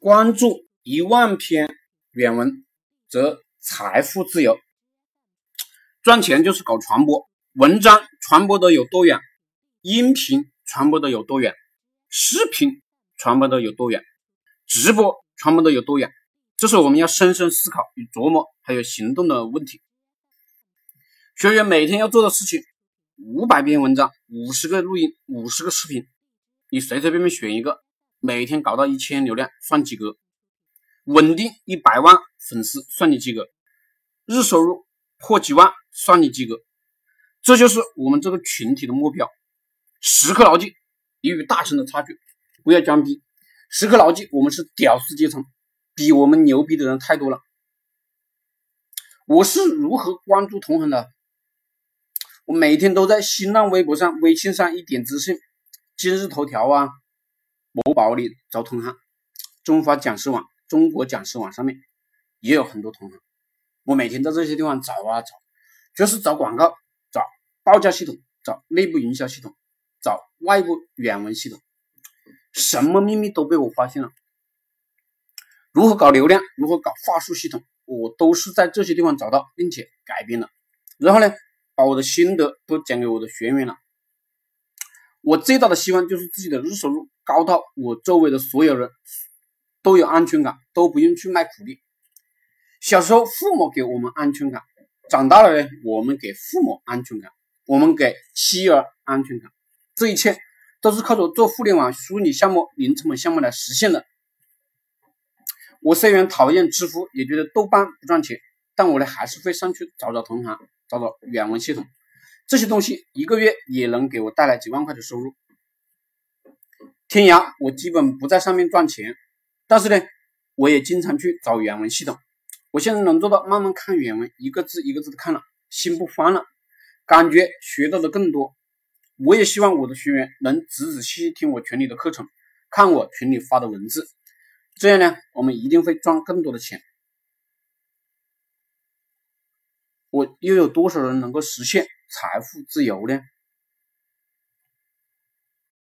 关注一万篇原文，则财富自由。赚钱就是搞传播，文章传播的有多远，音频传播的有多远，视频传播的有多远，直播传播的有多远，这是我们要深深思考与琢磨，还有行动的问题。学员每天要做的事情：五百篇文章，五十个录音，五十个视频，你随随便便选一个。每天搞到一千流量算及格，稳定一百万粉丝算你及格，日收入破几万算你及格，这就是我们这个群体的目标。时刻牢记，你与大神的差距，不要装逼。时刻牢记，我们是屌丝阶层，比我们牛逼的人太多了。我是如何关注同行的？我每天都在新浪微博上、微信上一点资讯，今日头条啊。某宝里找同行，中华讲师网、中国讲师网上面也有很多同行。我每天在这些地方找啊找，就是找广告、找报价系统、找内部营销系统、找外部软文系统，什么秘密都被我发现了。如何搞流量，如何搞话术系统，我都是在这些地方找到并且改变了。然后呢，把我的心得都讲给我的学员了。我最大的希望就是自己的日收入高到我周围的所有人都有安全感，都不用去卖苦力。小时候父母给我们安全感，长大了呢，我们给父母安全感，我们给妻儿安全感，这一切都是靠着做互联网虚拟项目、零成本项目来实现的。我虽然讨厌知乎，也觉得豆瓣不赚钱，但我呢还是会上去找找同行，找找原文系统。这些东西一个月也能给我带来几万块的收入。天涯我基本不在上面赚钱，但是呢，我也经常去找原文系统。我现在能做到慢慢看原文，一个字一个字的看了，心不慌了，感觉学到的更多。我也希望我的学员能仔仔细细听我群里的课程，看我群里发的文字，这样呢，我们一定会赚更多的钱。我又有多少人能够实现？财富自由呢？